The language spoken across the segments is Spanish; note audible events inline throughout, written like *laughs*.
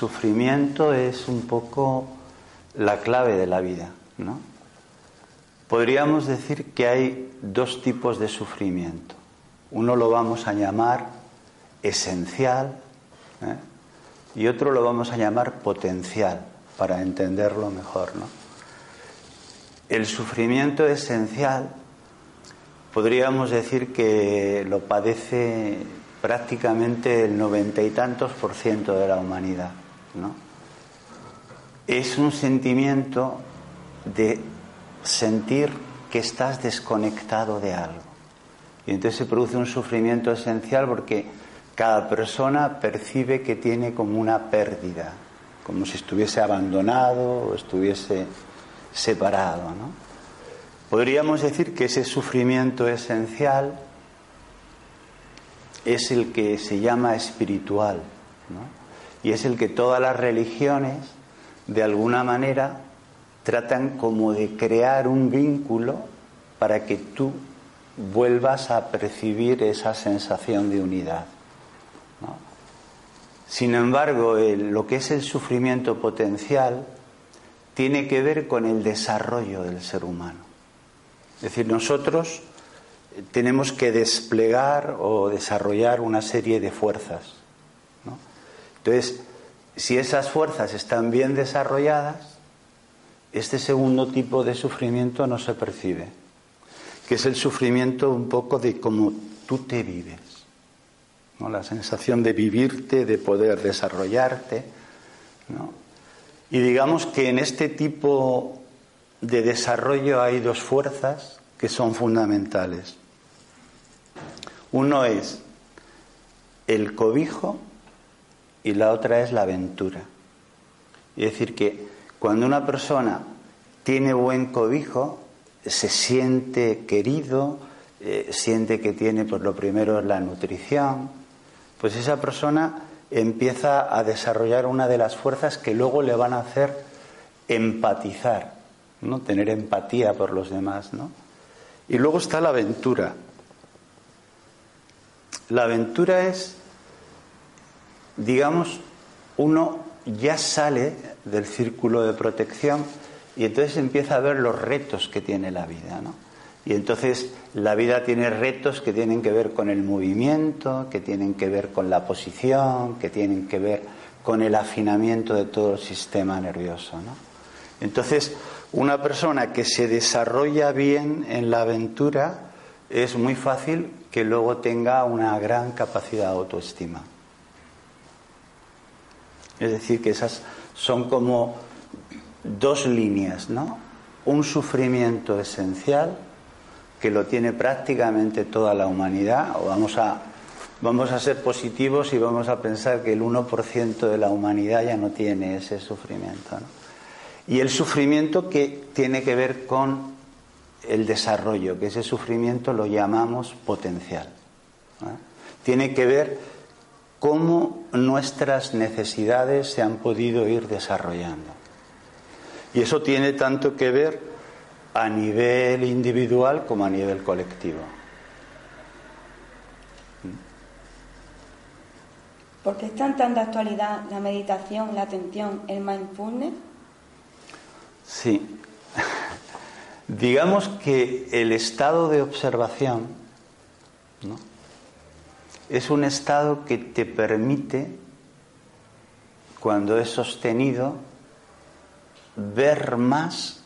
sufrimiento es un poco la clave de la vida, ¿no? Podríamos decir que hay dos tipos de sufrimiento. Uno lo vamos a llamar esencial ¿eh? y otro lo vamos a llamar potencial, para entenderlo mejor, ¿no? El sufrimiento esencial podríamos decir que lo padece prácticamente el noventa y tantos por ciento de la humanidad. ¿No? Es un sentimiento de sentir que estás desconectado de algo. Y entonces se produce un sufrimiento esencial porque cada persona percibe que tiene como una pérdida, como si estuviese abandonado o estuviese separado. ¿no? Podríamos decir que ese sufrimiento esencial es el que se llama espiritual. Y es el que todas las religiones, de alguna manera, tratan como de crear un vínculo para que tú vuelvas a percibir esa sensación de unidad. Sin embargo, lo que es el sufrimiento potencial tiene que ver con el desarrollo del ser humano. Es decir, nosotros tenemos que desplegar o desarrollar una serie de fuerzas. Entonces, si esas fuerzas están bien desarrolladas, este segundo tipo de sufrimiento no se percibe, que es el sufrimiento un poco de cómo tú te vives, ¿no? la sensación de vivirte, de poder desarrollarte. Y digamos que en este tipo de desarrollo hay dos fuerzas que son fundamentales. Uno es el cobijo y la otra es la aventura. Es decir, que cuando una persona tiene buen cobijo, se siente querido, eh, siente que tiene, por lo primero, la nutrición, pues esa persona empieza a desarrollar una de las fuerzas que luego le van a hacer empatizar ¿no? Tener empatía por los demás, ¿no? Y luego está la aventura. La aventura es, digamos, uno ya sale del círculo de protección y entonces empieza a ver los retos que tiene la vida, ¿no? Y entonces la vida tiene retos que tienen que ver con el movimiento, que tienen que ver con la posición, que tienen que ver con el afinamiento de todo el sistema nervioso, ¿no? Entonces, una persona que se desarrolla bien en la aventura es muy fácil que luego tenga una gran capacidad de autoestima. Es decir, que esas son como dos líneas, ¿no? Un sufrimiento esencial que lo tiene prácticamente toda la humanidad, o vamos a, vamos a ser positivos y vamos a pensar que el 1% de la humanidad ya no tiene ese sufrimiento. Y el sufrimiento que tiene que ver con el desarrollo, que ese sufrimiento lo llamamos potencial. Tiene que ver cómo nuestras necesidades se han podido ir desarrollando. Y eso tiene tanto que ver a nivel individual como a nivel colectivo. ¿Por qué están tan de actualidad la meditación, la atención, el mindfulness? Sí. *laughs* Digamos que el estado de observación es un estado que te permite, cuando es sostenido, ver más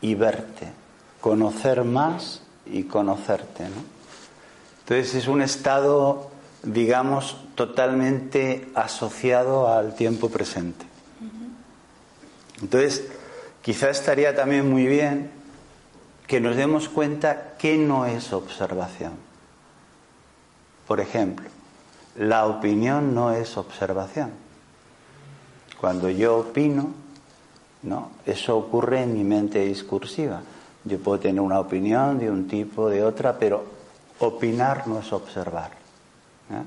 y verte, conocer más y conocerte. ¿no? Entonces es un estado, digamos, totalmente asociado al tiempo presente. Entonces, Quizá estaría también muy bien que nos demos cuenta que no es observación. Por ejemplo, la opinión no es observación. Cuando yo opino, ¿no? Eso ocurre en mi mente discursiva. Yo puedo tener una opinión de un tipo, de otra, pero opinar no es observar. ¿eh?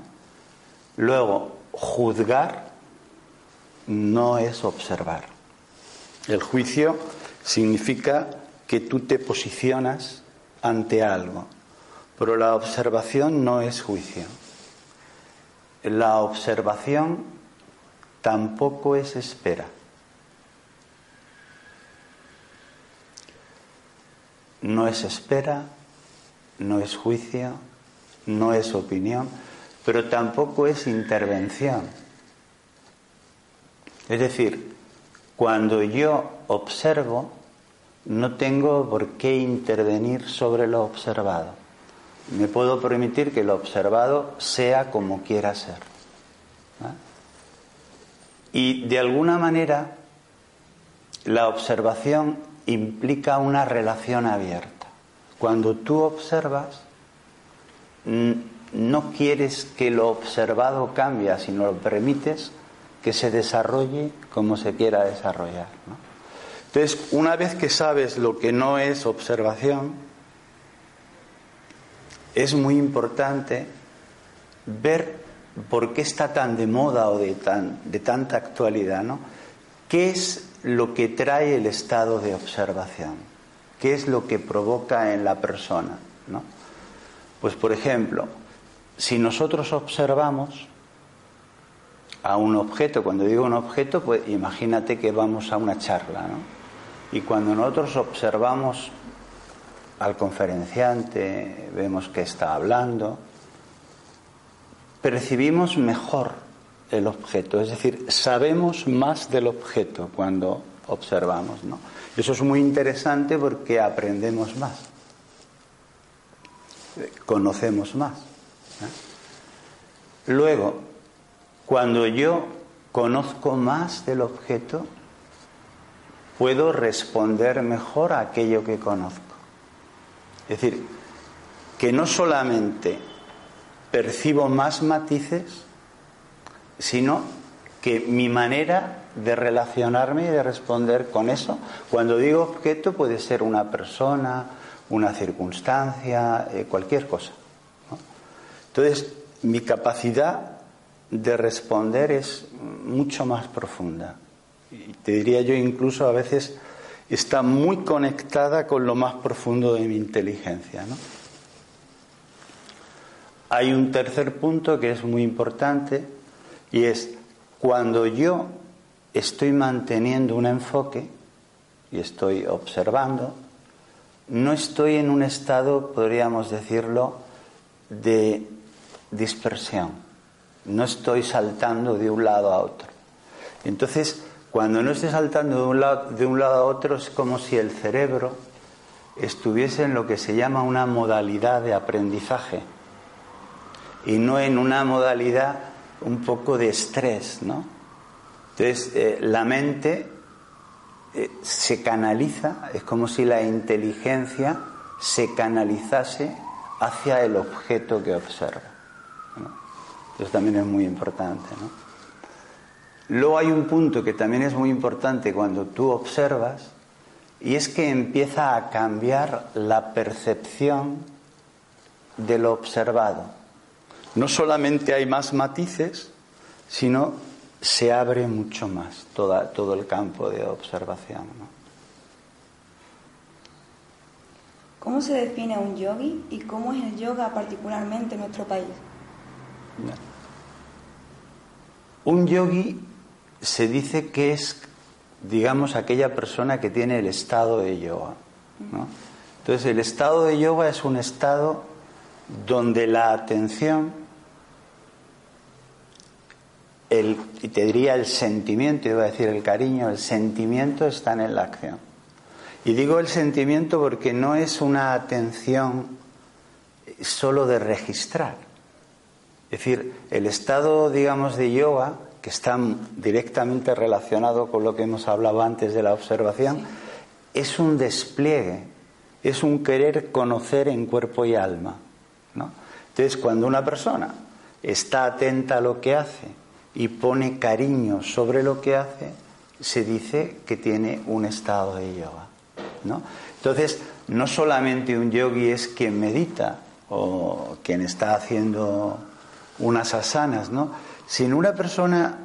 Luego, juzgar no es observar. El juicio significa que tú te posicionas ante algo, pero la observación no es juicio. la observación tampoco es espera. No es espera, no es juicio, no es opinión, pero tampoco es intervención. Es decir, cuando yo observo, no tengo por qué intervenir sobre lo observado. Me puedo permitir que lo observado sea como quiera ser. Y de alguna manera, la observación implica una relación abierta. Cuando tú observas, no quieres que lo observado cambie, sino lo permites que se desarrolle como se quiera desarrollar. Entonces, una vez que sabes lo que no es observación, es muy importante ver por qué está tan de moda o de, tan, de tanta actualidad, ¿no? ¿Qué es lo que trae el estado de observación? ¿Qué es lo que provoca en la persona? ¿no? Pues, por ejemplo, si nosotros observamos a un objeto, cuando digo un objeto, pues imagínate que vamos a una charla, ¿no? Y cuando nosotros observamos al conferenciante, vemos que está hablando, percibimos mejor el objeto, es decir, sabemos más del objeto cuando observamos, ¿no? Eso es muy interesante porque aprendemos más, conocemos más. Luego, cuando yo conozco más del objeto, puedo responder mejor a aquello que conozco. Es decir, que no solamente percibo más matices, sino que mi manera de relacionarme y de responder con eso, cuando digo objeto puede ser una persona, una circunstancia, eh, cualquier cosa. Entonces, mi capacidad de responder es mucho más profunda. Y te diría yo incluso a veces está muy conectada con lo más profundo de mi inteligencia. ¿no? Hay un tercer punto que es muy importante y es cuando yo estoy manteniendo un enfoque y estoy observando, no estoy en un estado, podríamos decirlo, de dispersión no estoy saltando de un lado a otro. Entonces, cuando no estoy saltando de un, lado, a otro, es como si el cerebro estuviese en lo que se llama una modalidad de aprendizaje y no en una modalidad un poco de estrés, ¿no? Entonces, eh, la mente eh, se canaliza, es como si la inteligencia se canalizase hacia el objeto que observa. Eso también es muy importante. ¿no? Luego hay un punto que también es muy importante cuando tú observas y es que empieza a cambiar la percepción de lo observado. No solamente hay más matices, sino se abre mucho más todo el campo de observación. ¿no? ¿Cómo se define un yogi y cómo es el yoga particularmente en nuestro país? Un yogi se dice que es, digamos, aquella persona que tiene el estado de yoga. Entonces, el estado de yoga es un estado donde la atención, el, y te diría el sentimiento, iba a decir el cariño, el sentimiento están en la acción. Y digo el sentimiento porque no es una atención solo de registrar es decir, el estado, digamos, de yoga, que está directamente relacionado con lo que hemos hablado antes de la observación, es un despliegue, es un querer conocer en cuerpo y alma. ¿no? Entonces, cuando una persona está atenta a lo que hace y pone cariño sobre lo que hace, se dice que tiene un estado de yoga. ¿no? Entonces, no solamente un yogi es quien medita o quien está haciendo unas asanas, ¿no? Sin una persona,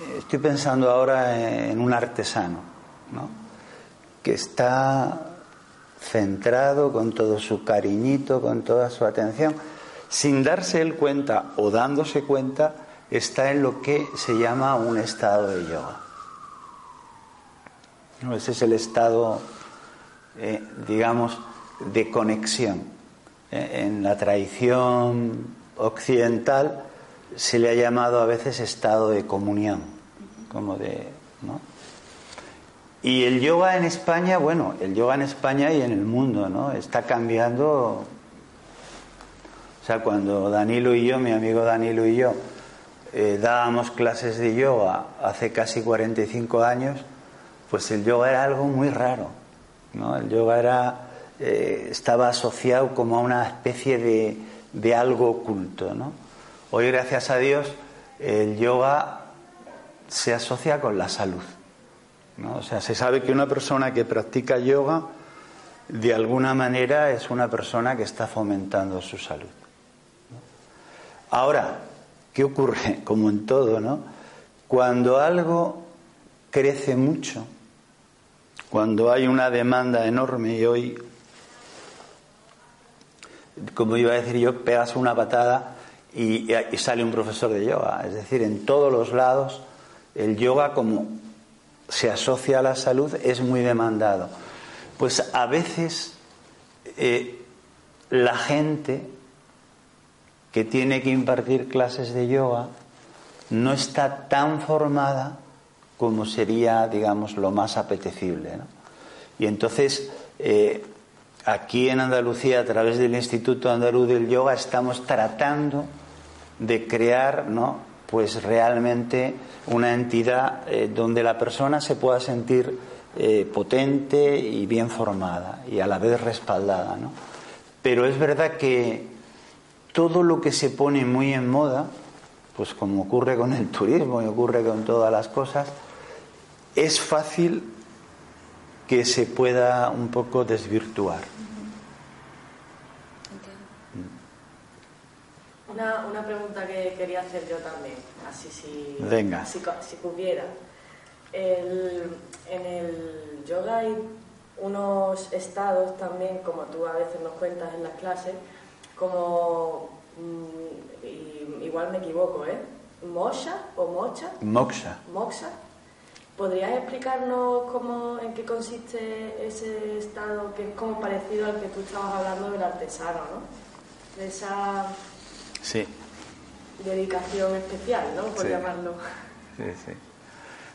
eh, estoy pensando ahora en un artesano, ¿no? Que está centrado con todo su cariñito, con toda su atención. sin darse él cuenta o dándose cuenta, está en lo que se llama un estado de yoga. Ese es el estado, eh, digamos, de conexión. Eh, en la tradición occidental se le ha llamado a veces estado de comunión, como de, ¿no? Y el yoga en España, bueno, el yoga en España y en el mundo, ¿no? Está cambiando. O sea, cuando Danilo y yo, mi amigo Danilo y yo, eh, dábamos clases de yoga hace casi 45 años, pues el yoga era algo muy raro, ¿no? El yoga era, eh, estaba asociado como a una especie de, de algo oculto, ¿no? Hoy, gracias a Dios, el yoga se asocia con la salud. O sea, se sabe que una persona que practica yoga, de alguna manera, es una persona que está fomentando su salud. Ahora, ¿qué ocurre? *laughs* Como en todo, ¿no? Cuando algo crece mucho, cuando hay una demanda enorme y hoy, como iba a decir yo, pegas una patada y, sale un profesor de yoga. Es decir, en todos los lados el yoga como se asocia a la salud es muy demandado. Pues a veces eh, la gente que tiene que impartir clases de yoga no está tan formada como sería, digamos, lo más apetecible. Y entonces, eh, aquí en Andalucía, a través del Instituto Andaluz del Yoga, estamos tratando de crear, ¿no? Pues realmente una entidad eh, donde la persona se pueda sentir eh, potente y bien formada y a la vez respaldada. ¿no? Pero es verdad que todo lo que se pone muy en moda, pues como ocurre con el turismo y ocurre con todas las cosas, es fácil que se pueda un poco desvirtuar. Una, una pregunta que quería hacer yo también, así si, Venga. si, si pudiera. El, en el yoga hay unos estados también, como tú a veces nos cuentas en las clases, como, mm, y, igual me equivoco, ¿eh? Moksha o mocha. Moksha. Moksha. ¿Podrías explicarnos cómo, en qué consiste ese estado que es como parecido al que tú estabas hablando del artesano, ¿no? De esa Sí. dedicación especial, ¿no? Por Sí. llamarlo. Sí, sí.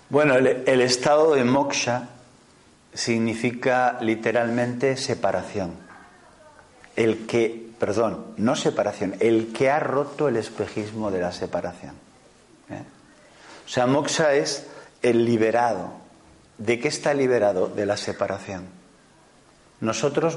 Bueno, el, el estado de moksha significa literalmente separación. El que, perdón, no separación, el que ha roto el espejismo de la separación. ¿eh? O sea, moksha es el liberado. ¿De qué está liberado? De la separación. Nosotros